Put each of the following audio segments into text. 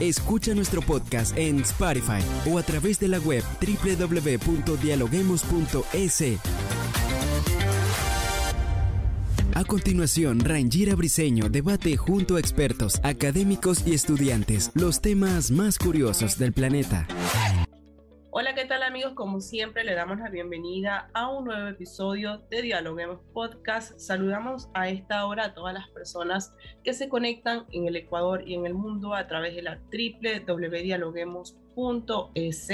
Escucha nuestro podcast en Spotify o a través de la web www.dialoguemos.es. A continuación, Rangira Briseño debate junto a expertos, académicos y estudiantes los temas más curiosos del planeta. Hola, ¿qué tal amigos? Como siempre, le damos la bienvenida a un nuevo episodio de Dialoguemos Podcast. Saludamos a esta hora a todas las personas que se conectan en el Ecuador y en el mundo a través de la www.dialoguemos.es.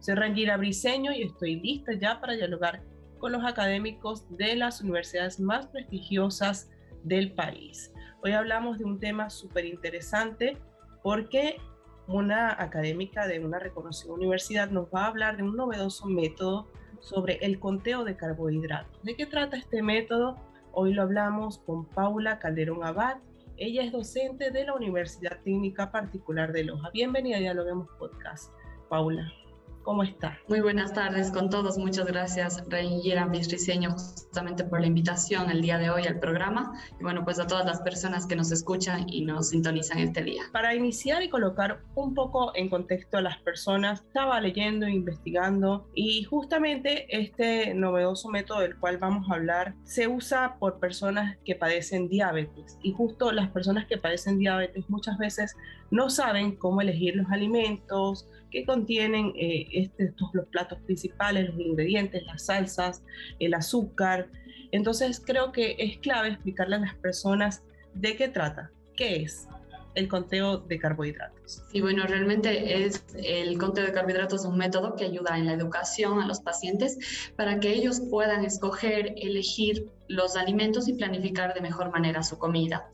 Soy Rangira Briseño y estoy lista ya para dialogar con los académicos de las universidades más prestigiosas del país. Hoy hablamos de un tema súper interesante porque una académica de una reconocida universidad nos va a hablar de un novedoso método sobre el conteo de carbohidratos. ¿De qué trata este método? Hoy lo hablamos con Paula Calderón Abad. Ella es docente de la Universidad Técnica Particular de Loja. Bienvenida a Dialoguemos Podcast, Paula. ¿Cómo está? Muy buenas tardes con todos. Muchas gracias, Reyera Mistriseño, justamente por la invitación el día de hoy al programa. Y bueno, pues a todas las personas que nos escuchan y nos sintonizan este día. Para iniciar y colocar un poco en contexto a las personas, estaba leyendo, investigando y justamente este novedoso método del cual vamos a hablar se usa por personas que padecen diabetes. Y justo las personas que padecen diabetes muchas veces no saben cómo elegir los alimentos, que contienen eh, este, estos los platos principales, los ingredientes, las salsas, el azúcar. Entonces creo que es clave explicarle a las personas de qué trata, qué es el conteo de carbohidratos. Sí, bueno, realmente es el conteo de carbohidratos es un método que ayuda en la educación a los pacientes para que ellos puedan escoger, elegir los alimentos y planificar de mejor manera su comida.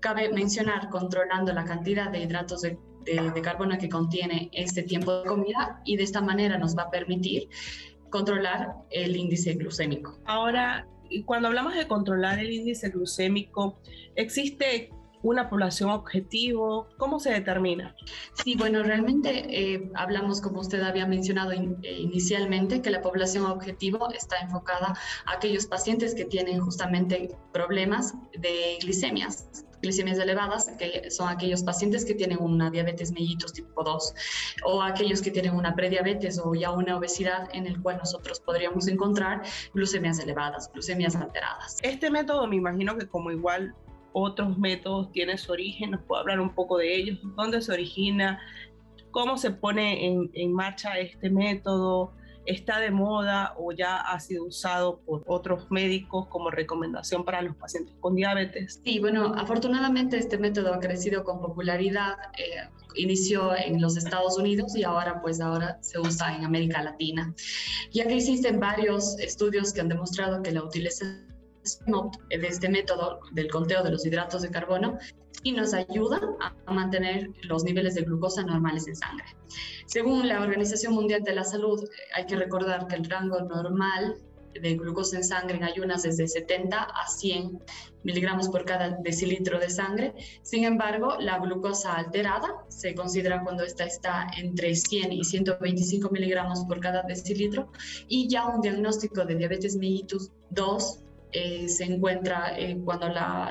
Cabe mencionar controlando la cantidad de hidratos de de, carbono que contiene este tiempo de comida y de esta manera nos va a permitir controlar el índice glucémico. Ahora, cuando hablamos de controlar el índice glucémico, ¿existe una población objetivo? ¿Cómo se determina? Sí, bueno, realmente eh, hablamos, como usted había mencionado eh, inicialmente, que la población objetivo está enfocada a aquellos pacientes que tienen justamente problemas de glicemias, glicemias elevadas, que son aquellos pacientes que tienen una diabetes mellitus tipo 2 o aquellos que tienen una prediabetes o ya una obesidad en el cual nosotros podríamos encontrar glucemias elevadas, glucemias alteradas. Este método me imagino que como igual otros métodos tiene su origen, nos puede hablar un poco de ellos, dónde se origina, cómo se pone en, en marcha este método, está de moda o ya ha sido usado por otros médicos como recomendación para los pacientes con diabetes? Sí, bueno, afortunadamente este método ha crecido con popularidad. Eh, inició en los Estados Unidos y ahora pues ahora se usa en América Latina. Ya que existen varios estudios que han demostrado que la utilización de este método del conteo de los hidratos de carbono y nos ayuda a mantener los niveles de glucosa normales en sangre. Según la Organización Mundial de la Salud, hay que recordar que el rango normal de glucosa en sangre en ayunas es de 70 a 100 miligramos por cada decilitro de sangre. Sin embargo, la glucosa alterada se considera cuando esta está entre 100 y 125 miligramos por cada decilitro y ya un diagnóstico de diabetes mellitus 2 eh, se encuentra eh, cuando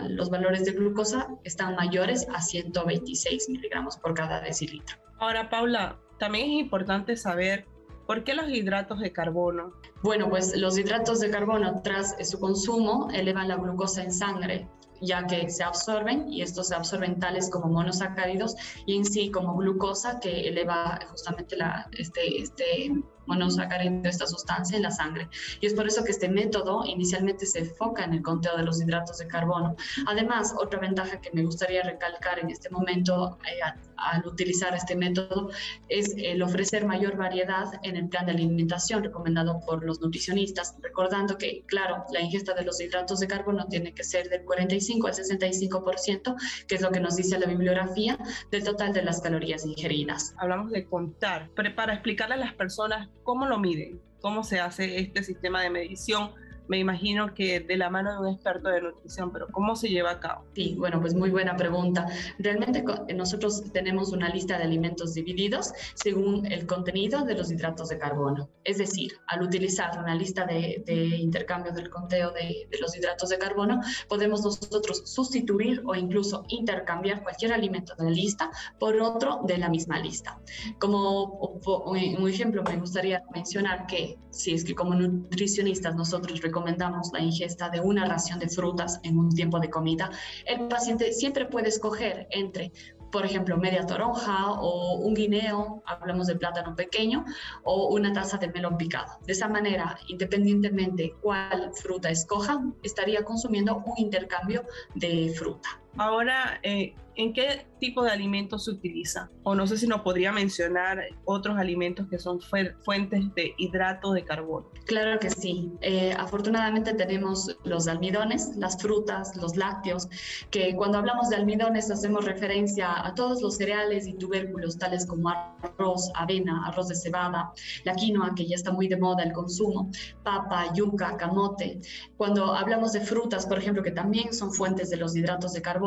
los valores de glucosa están mayores a 126 miligramos por cada decilitro. Ahora, Paula, también es importante saber por qué los hidratos de carbono. Bueno, pues los hidratos de carbono tras su consumo elevan la glucosa en sangre ya que se absorben y estos se absorben tales como monosacáridos y en sí como glucosa que eleva justamente la, este, este monosacárido, esta sustancia en la sangre. Y es por eso que este método inicialmente se enfoca en el conteo de los hidratos de carbono. Además, otra ventaja que me gustaría recalcar en este momento eh, al utilizar este método es el ofrecer mayor variedad en el plan de alimentación recomendado por los nutricionistas, recordando que, claro, la ingesta de los hidratos de carbono tiene que ser del 45 al 65%, que es lo que nos dice la bibliografía, del total de las calorías ingeridas. Hablamos de contar, pero para explicarle a las personas cómo lo miden. cómo se hace este sistema de medición me imagino que de la mano de un experto de nutrición, pero ¿cómo se lleva a cabo? Sí, bueno, pues muy buena pregunta. Realmente nosotros tenemos una lista de alimentos divididos según el contenido de los hidratos de carbono. Es decir, al utilizar una lista de, intercambio del conteo de, de, los hidratos de carbono, podemos nosotros sustituir o incluso intercambiar cualquier alimento de la lista por otro de la misma lista. Como un ejemplo, me gustaría mencionar que si es que como nutricionistas nosotros recomendamos recomendamos la ingesta de una ración de frutas en un tiempo de comida, el paciente siempre puede escoger entre por ejemplo, media toronja o un guineo, hablamos de plátano pequeño, o una taza de melón picado. De esa manera, independientemente cuál fruta escoja, estaría consumiendo un intercambio de fruta. Ahora, eh, ¿en qué tipo de alimentos se utiliza? O no sé si nos podría mencionar otros alimentos que son fuentes de hidrato de carbono. Claro que sí. Eh, afortunadamente tenemos los almidones, las frutas, los lácteos, que cuando hablamos de almidones hacemos referencia a todos los cereales y tubérculos, tales como arroz, avena, arroz de cebada, la quinoa, que ya está muy de moda el consumo, papa, yuca, camote. Cuando hablamos de frutas, por ejemplo, que también son fuentes de los hidratos de carbono,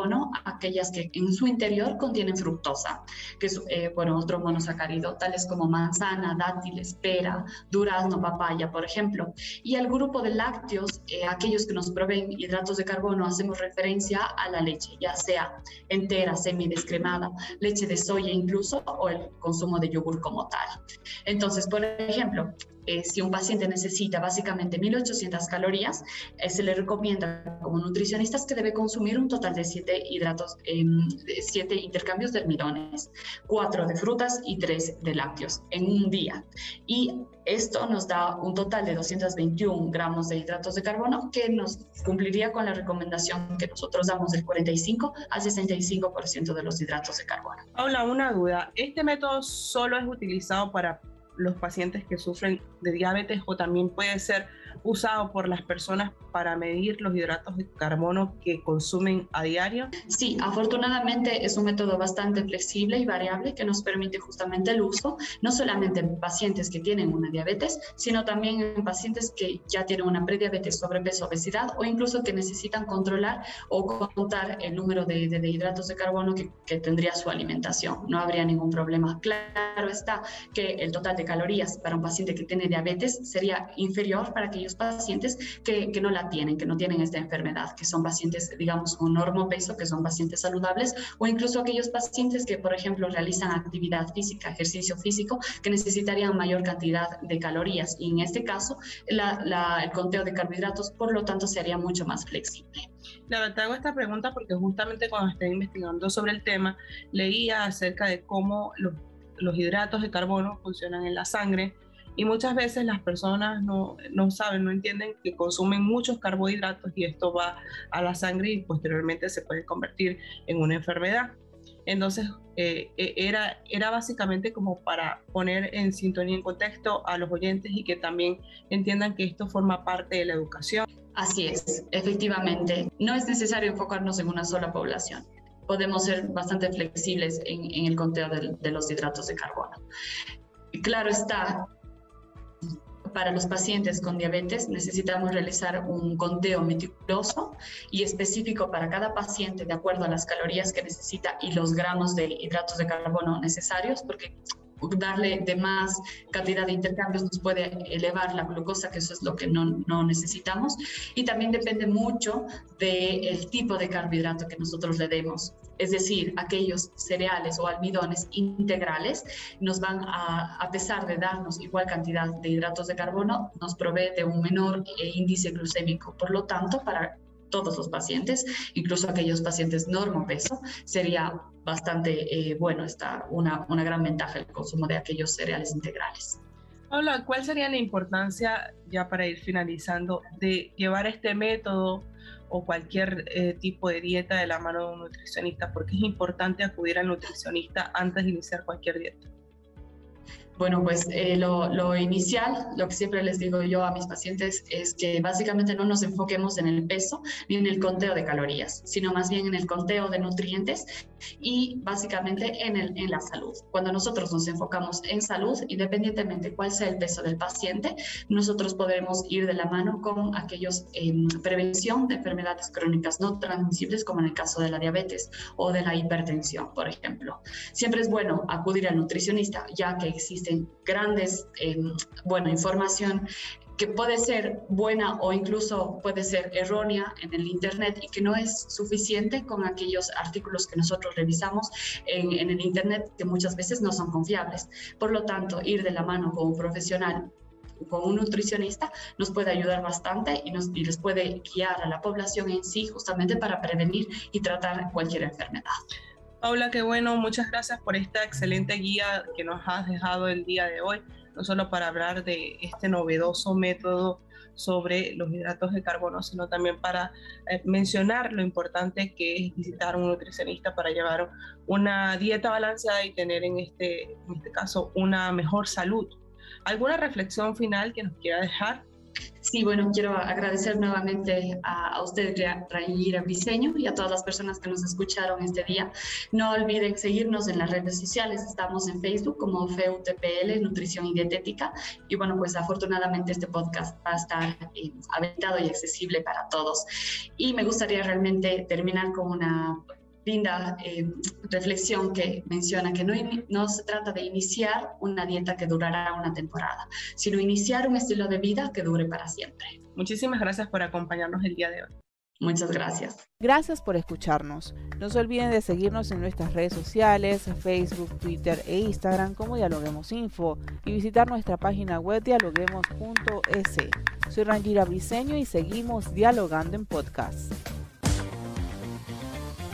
aquellas que en su interior contienen fructosa, que es eh, bueno, otro monosacárido, tales como manzana, dátiles, pera, durazno, papaya, por ejemplo. Y al grupo de lácteos, eh, aquellos que nos proveen hidratos de carbono, hacemos referencia a la leche, ya sea entera, semidescremada, leche de soya incluso, o el consumo de yogur como tal. Entonces, por ejemplo, eh, si un paciente necesita básicamente 1800 calorías, eh, se le recomienda como nutricionistas que debe consumir un total de 7 hidratos, 7 intercambios de almidones, 4 de frutas y 3 de lácteos en un día. Y esto nos da un total de 221 gramos de hidratos de carbono que nos cumpliría con la recomendación que nosotros damos del 45 al 65% de los hidratos de carbono. Hola, una duda. ¿Este método solo es utilizado para los pacientes que sufren de diabetes o también puede ser usado por las personas para medir los hidratos de carbono que consumen a diario? Sí, afortunadamente es un método bastante flexible y variable que nos permite justamente el uso, no solamente en pacientes que tienen una diabetes, sino también en pacientes que ya tienen una prediabetes, sobrepeso, obesidad o incluso que necesitan controlar o contar el número de, de, hidratos de carbono que, que tendría su alimentación. No habría ningún problema. Claro está que el total de calorías para un paciente que tiene diabetes sería inferior para aquellos pacientes que, que, no la tienen, que no tienen esta enfermedad, que son pacientes, digamos, con peso, que son pacientes saludables, o incluso aquellos pacientes que, por ejemplo, realizan actividad física, ejercicio físico, que necesitarían mayor cantidad de calorías. Y en este caso, la, el conteo de carbohidratos, por lo tanto, sería mucho más flexible. Claro, te hago esta pregunta porque justamente cuando estoy investigando sobre el tema, leía acerca de cómo los, los hidratos de carbono funcionan en la sangre y muchas veces las personas no, no, saben, no entienden que consumen muchos carbohidratos y esto va a la sangre y posteriormente se puede convertir en una enfermedad. Entonces, eh, e, era, era básicamente como para poner en sintonía, en contexto a los oyentes y que también entiendan que esto forma parte de la educación. Así es, efectivamente. No es necesario enfocarnos en una sola población. Podemos ser bastante flexibles en, en el conteo de, de los hidratos de carbono. Claro está, para los pacientes con diabetes necesitamos realizar un conteo meticuloso y específico para cada paciente de acuerdo a las calorías que necesita y los gramos de hidratos de carbono necesarios, porque darle de más cantidad de intercambios nos puede elevar la glucosa, que eso es lo que no, no necesitamos. Y también depende mucho del tipo de carbohidrato que nosotros le demos. Es decir, aquellos cereales o almidones integrales nos van a, a pesar de darnos igual cantidad de hidratos de carbono, nos provee de un menor índice glucémico. Por lo tanto, para todos los pacientes, incluso aquellos pacientes normopeso, sería bastante eh, bueno, está una, una gran ventaja el consumo de aquellos cereales integrales. Hola, ¿cuál sería la importancia, ya para ir finalizando, de llevar este método o cualquier eh, tipo de dieta de la mano de un nutricionista? Porque es importante acudir al nutricionista antes de iniciar cualquier dieta. Bueno, pues eh, lo, inicial, lo que siempre les digo yo a mis pacientes es que básicamente no nos enfoquemos en el peso ni en el conteo de calorías, sino más bien en el conteo de nutrientes y básicamente en, el, en la salud. Cuando nosotros nos enfocamos en salud, independientemente cuál sea el peso del paciente, nosotros podremos ir de la mano con aquellos en prevención de enfermedades crónicas no transmisibles, como en el caso de la diabetes o de la hipertensión, por ejemplo. Siempre es bueno acudir al nutricionista, ya que existe existen grandes, eh, bueno, información que puede ser buena o incluso puede ser errónea en el Internet y que no es suficiente con aquellos artículos que nosotros revisamos en, en, el Internet que muchas veces no son confiables. Por lo tanto, ir de la mano con un profesional, con un nutricionista, nos puede ayudar bastante y, nos, y les puede guiar a la población en sí justamente para prevenir y tratar cualquier enfermedad. Paula, qué bueno, muchas gracias por esta excelente guía que nos has dejado el día de hoy, no solo para hablar de este novedoso método sobre los hidratos de carbono, sino también para eh, mencionar lo importante que es visitar un nutricionista para llevar una dieta balanceada y tener en este, en este caso una mejor salud. ¿Alguna reflexión final que nos quiera dejar? Sí, bueno, quiero agradecer nuevamente a, a usted, Rayira Briseño, y a todas las personas que nos escucharon este día. No olviden seguirnos en las redes sociales. Estamos en Facebook como FEUTPL, Nutrición y Dietética. Y bueno, pues afortunadamente este podcast va a estar eh, y accesible para todos. Y me gustaría realmente terminar con una linda eh, reflexión que menciona que no, no se trata de iniciar una dieta que durará una temporada, sino iniciar un estilo de vida que dure para siempre. Muchísimas gracias por acompañarnos el día de hoy. Muchas gracias. Gracias por escucharnos. No se olviden de seguirnos en nuestras redes sociales, Facebook, Twitter e Instagram como Dialoguemos Info y visitar nuestra página web dialoguemos.es. Soy Rangira Briseño y seguimos dialogando en podcast.